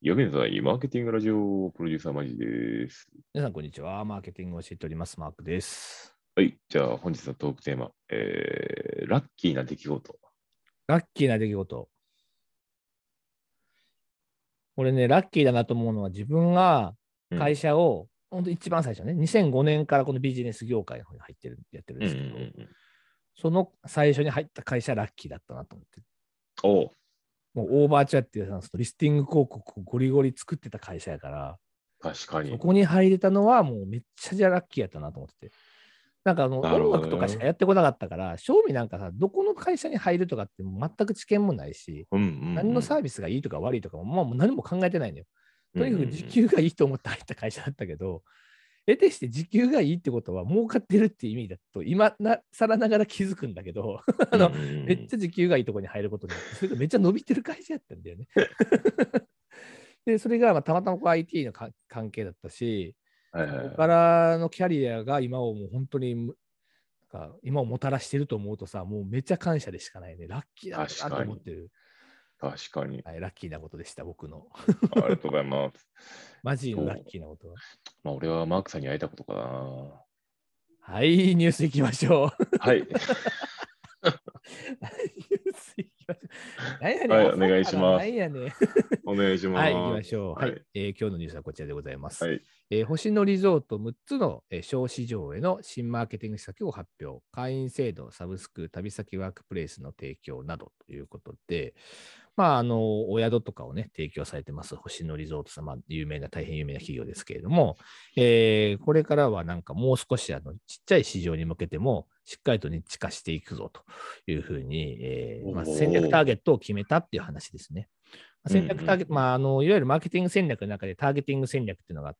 マーケティングラジオプロデューサーマジです。皆さん、こんにちは。マーケティングを教えております。マークです。はい。じゃあ本日のトークテーマ、えー、ラッキーな出来事。ラッキーな出来事。俺ね、ラッキーだなと思うのは、自分がうん会社を、本当一番最初ね、2005年からこのビジネス業界の方に入ってる、やってるんうんうですけど、んうん。その最初に入った会社、ラッキーだったなと思って。おうもうオーバーチャーっていうそのリスティング広告をゴリゴリ作ってた会社やから、確かに。そこに入れたのはもうめっちゃじゃラッキーやったなと思ってて。なんかあの音楽とかしかやってこなかったから、正味なんかさ、どこの会社に入るとかって全く知見もないし、うんうんうん、何のサービスがいいとか悪いとかも、まあ、もう何も考えてないのよ。とにかく時うん給がいいと思って入った会社だったけど、得てして時給がいいってことは儲かってるっていう意味だと、今な更ながら気づくんだけど、あのめっちゃ時給がいいところに入ることによって、それがめっちゃ伸びてる会社やったんだよね。で、それがまあたまたまこう IT のか関係だったし、はいはいはいここからのキャリアが今をもう本当に今をもたらしてると思うとさ、もうめっちゃ感謝でしかないね。ラッキーだなと思ってる、確かに。はい。ラッキーなことでした、僕の。ありがとうございます。マジのラッキーなことは。まあ、俺はマークさんに会えたことかな。はい、ニュースいきましょう。はい。ニュースいきましょう。何やねんはいお願いします何やねんお願いします。はい、行きましょう。はい、はいえー今日のニュースはこちらでございます。はい。えー星野リゾート6つの、えー小市場への新マーケティング施策を発表。会員制度、サブスク、旅先ワークプレイスの提供などということで、まあ、あの、お宿とかをね、提供されてます、星野リゾート様、有名な、大変有名な企業ですけれども、えーこれからはなんかもう少しあのちっちゃい市場に向けても、しっかりとニッチ化していくぞというふうに、えーまあ、戦略ターゲットを決めたっていう話ですね。まあ戦略ターゲット、まあ、あのいわゆるマーケティング戦略の中でターゲティング戦略っていうのが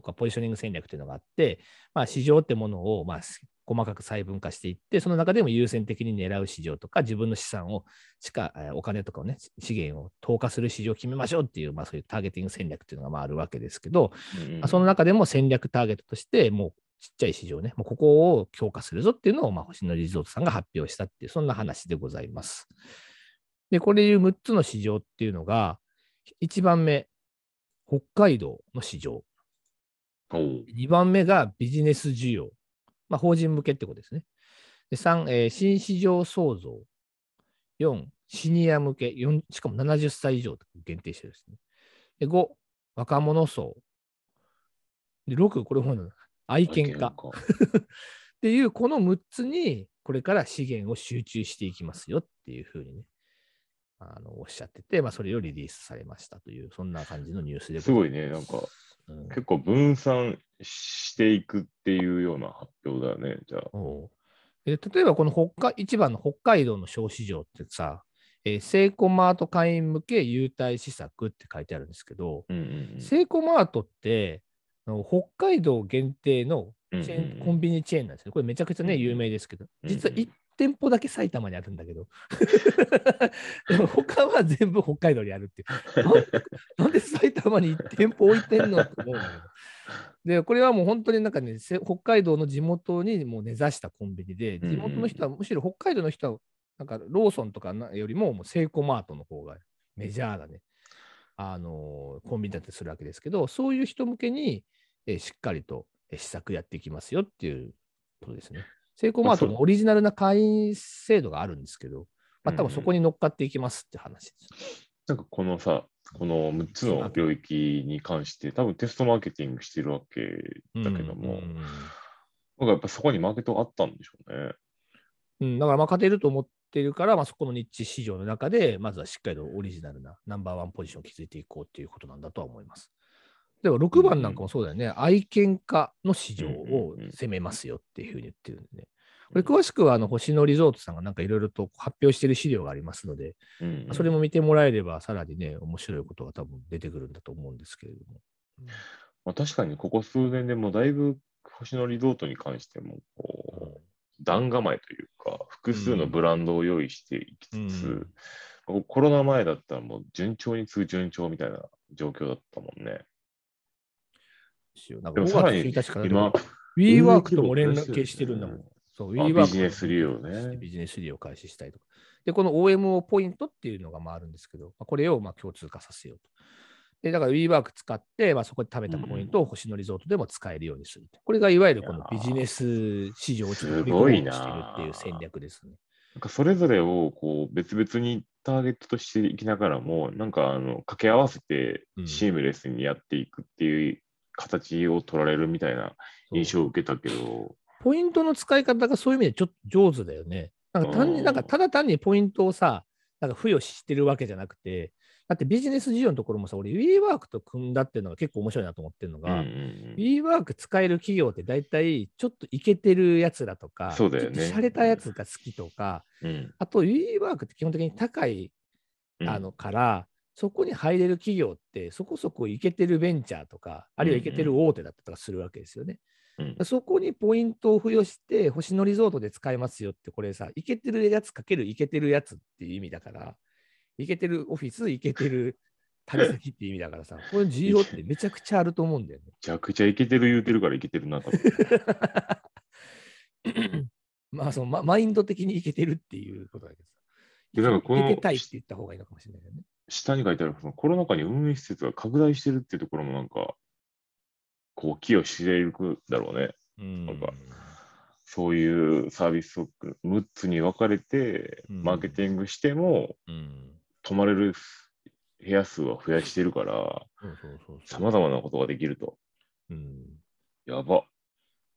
とかポジショニング戦略っていうのがあって、まあ、市場ってものを、まあ、細かく細分化していって、その中でも優先的に狙う市場とか、自分の資産をしか、えーお金とかをね、資源を投下する市場を決めましょうっていう、まあ、そういうターゲティング戦略っていうのがまああるわけですけど、うんその中でも戦略ターゲットとして、もうちっちゃい市場ね、もうここを強化するぞっていうのを、まあ、星野リゾートさんが発表したっていう、そんな話でございます。で、これいう6つの市場っていうのが、1番目、北海道の市場。おう2番目がビジネス需要。まあ、法人向けってことですね。で3、えー新市場創造。4、シニア向け。4しかも70歳以上と限定してですね。で5、若者層。で6、これも愛犬家。っていう、この6つに、これから資源を集中していきますよっていうふうにね、あのおっしゃってて、まあ、それをリリースされましたという、そんな感じのニュースでござすごいね。なんか、うん結構分散していくっていうような発表だよね。じゃあ。え例えばこの北海一番の北海道の小市場ってさ、えーセイコマート会員向け優待施策って書いてあるんですけど、うんうんうんセイコマートって北海道限定のチェーンうんうんうんコンビニチェーンなんですね。これめちゃくちゃね、有名ですけど、うん実は1店舗だけ埼玉にあるんだけど、他は全部北海道にあるっていう。なんで埼玉に1店舗置いてんのって思うんだけど。で、これはもう本当になんかね、北海道の地元にもう根ざしたコンビニで、地元の人は、むしろ北海道の人は、なんかローソンとかよりも、もうセイコマートの方がメジャーなね、あのコンビニだったりするわけですけど、そういう人向けに、えしっかりとえー施策やっていきますよっていうことですね。セイコーマートのオリジナルな会員制度があるんですけど、まあ、多分そこに乗っかっていきますって話です。なんかこのさ、この6つの領域に関して、多分テストマーケティングしてるわけだけども、うんなんかやっぱそこにマーケットがあったんでしょうね。うん、だからまあ勝てると思ってるから、まあ、そこのニッチ市場の中で、まずはしっかりとオリジナルなナンバーワンポジションを築いていこうっていうことなんだとは思います。でも6番なんかもそうだよね、愛犬家の市場を攻めますよっていうふうに言ってるんでね。これ詳しくはあの星野リゾートさんがなんかいろいろと発表している資料がありますので、うんうん。それも見てもらえればさらにね、面白いことが多分出てくるんだと思うんですけれども。まあ、確かにここ数年でもだいぶ星野リゾートに関してもこう段構えというか複数のブランドを用意していきつつ、うん。こうコロナ前だったらもう順調に次ぐ順調みたいな状況だったもんね。ですよなんか5でもさらに月1日今、WeWork とも連携してるんだもん。そう、あ WeWork ビジネス利用ねビジネス利用を開始したりとか。で、この OMO ポイントっていうのがまああるんですけど、まあこれをまあ共通化させようと。でだから WeWork 使って、まあ、そこで食べたポイントを星野リゾートでも使えるようにすると。これがいわゆるこのビジネス市場をちょっと取りしてるっていう戦略ですね。なんかそれぞれをこう別々にターゲットとしていきながらも、なんかあの掛け合わせてうんシームレスにやっていくっていう形を取られるみたいな印象を受けたけど、ポイントの使い方がそういう意味でちょっと上手だよね。なんか単にうん。なんかただ単にポイントをさ、なんか付与してるわけじゃなくて、だってビジネス事業のところもさ、俺 WeWork と組んだっていうのが結構面白いなと思ってるのうんが、うん。WeWork 使える企業って大体ちょっとイケてるやつらとか、そうだよね。ちょっと洒落たやつが好きとか、うん。あと WeWork って基本的に高いうん。あのから、そこに入れる企業ってそこそこイケてるベンチャーとか、あるいはイケてる大手だったりとかするわけですよね。うんそこにポイントを付与して、星野リゾートで使えますよって、これさ、イケてるやつかけるイケてるやつっていう意味だから、イケてるオフィス、イケてる旅先っていう意味だからさ、これ需要ってめちゃくちゃあると思うんだよね。めちゃくちゃイケてる言うてるからイケてるなと思って。まあそのマ、マインド的にイケてるっていうことだけどさ。でなんかこのイケてたいって言った方がいいのかもしれないよね。下に書いてあるそのコロナ禍に運営施設が拡大してるっていうところもなんか、こう寄与していくだろうね。うんなんかそういうサービスを6つに分かれて、うんマーケティングしても、うん泊まれる部屋数は増やしてるから、さまざまなことができると。うんやば。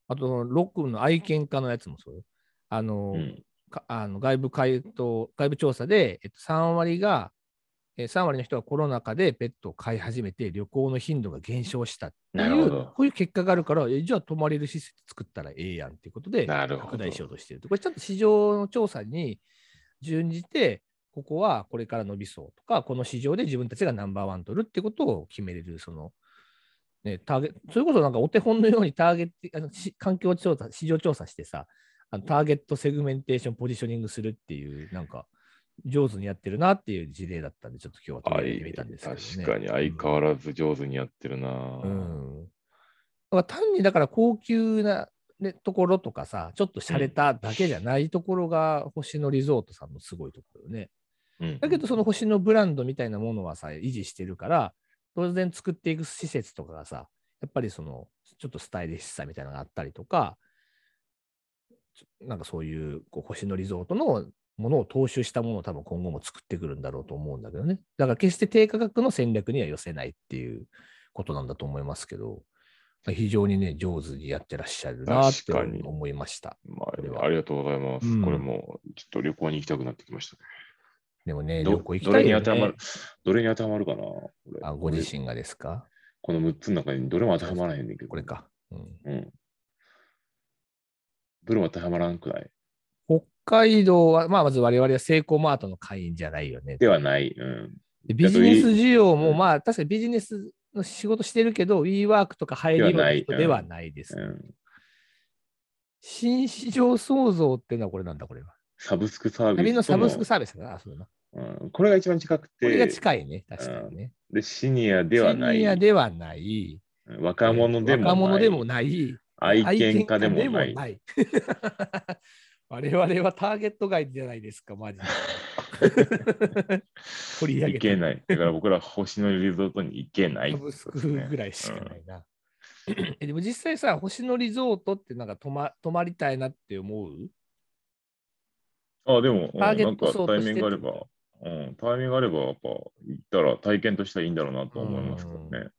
あと、ロックの愛犬家のやつもそうよ。あの、うあの外部回答、外部調査で、えっと、3割が、えー3割の人はコロナ禍でペットを飼い始めて旅行の頻度が減少したっていう、こういう結果があるから、えじゃあ泊まれる施設作ったらええやんっていうことでなるほど拡大しようとしてると。これちゃんと市場の調査に準じて、ここはこれから伸びそうとか、この市場で自分たちがナンバーワン取るってことを決めれる、その、ね、ターゲそれこそなんかお手本のようにターゲット、あのし環境調査、市場調査してさ、あのターゲットセグメンテーション、ポジショニングするっていう、なんか、上手にやってるなっていう事例だったんで、ちょっと今日は取り上げてみたんですけど、ね。確かに相変わらず上手にやってるな、うん。だから単にだから高級な、ね、ところとかさ、ちょっと洒落ただけじゃないところが星野リゾートさんのすごいところよね。うんだけどその星野ブランドみたいなものはさ、維持してるから、当然作っていく施設とかがさ、やっぱりその、ちょっとスタイリッシュさみたいなのがあったりとか、なんかそういうこう星野リゾートのものを踏襲したものを多分今後も作ってくるんだろうと思うんだけどね。だから決して低価格の戦略には寄せないっていうことなんだと思いますけど、非常にね、上手にやってらっしゃるなって思いました。まあ、ありがとうございます。うんこれもちょっと旅行に行きたくなってきましたね。でもね、ど旅行行きどたいよねれに当てはまる。どれに当てはまるかなあご自身がですか？この6つの中にどれも当てはまらへんねんけど。これ。か。うんうん。どれも当てはまらんくない？北海道は、まあ、まず我々はセイコーマートの会員じゃないよね。ではない。うん。でビジネス需要も、うんまあ、確かにビジネスの仕事してるけど、WeWork とか入りの人ではないです。うん、新市場創造っていうのはこれなんだ、これは。サブスクサービスと。旅のサブスクサービスだな。あそうだな。うん。これが一番近くて。これが近いね、確かにね。で、シニアではない。シニアではない。若者でもない。若者でもない。愛犬家でもない。我々はターゲット外じゃないですか、マジで。取り上げていけない。だから僕ら星野リゾートに行けない、サブスクぐらいしかないな。えでも実際さ、星野リゾートってなんか泊ま泊まりたいなって思う？あ、でも、うんターゲッなんかタイト層としてミングがあれば、うん、タイミングがあれば、やっぱ行ったら体験としてはいいんだろうなと思いますからね。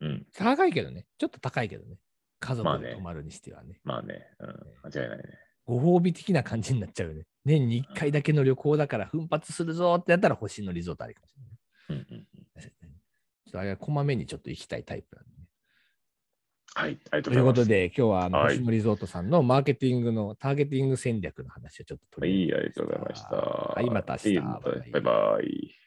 うん、高いけどね。ちょっと高いけどね。家まあね族で泊まるにしてはね。まあね、うん、間違いないね。ご褒美的な感じになっちゃうよね。年に1回だけの旅行だから奮発するぞってやったら星野リゾートありかもしれない。うんうんうん、ちょっとあれはこまめにちょっと行きたいタイプなんでね。はい、ありがととうございます。いうことで、今日はあのはい星野リゾートさんのマーケティングのターゲティング戦略の話をちょっとはい、取り上げありがとうございました。はいまた明日いいまたバイバイ。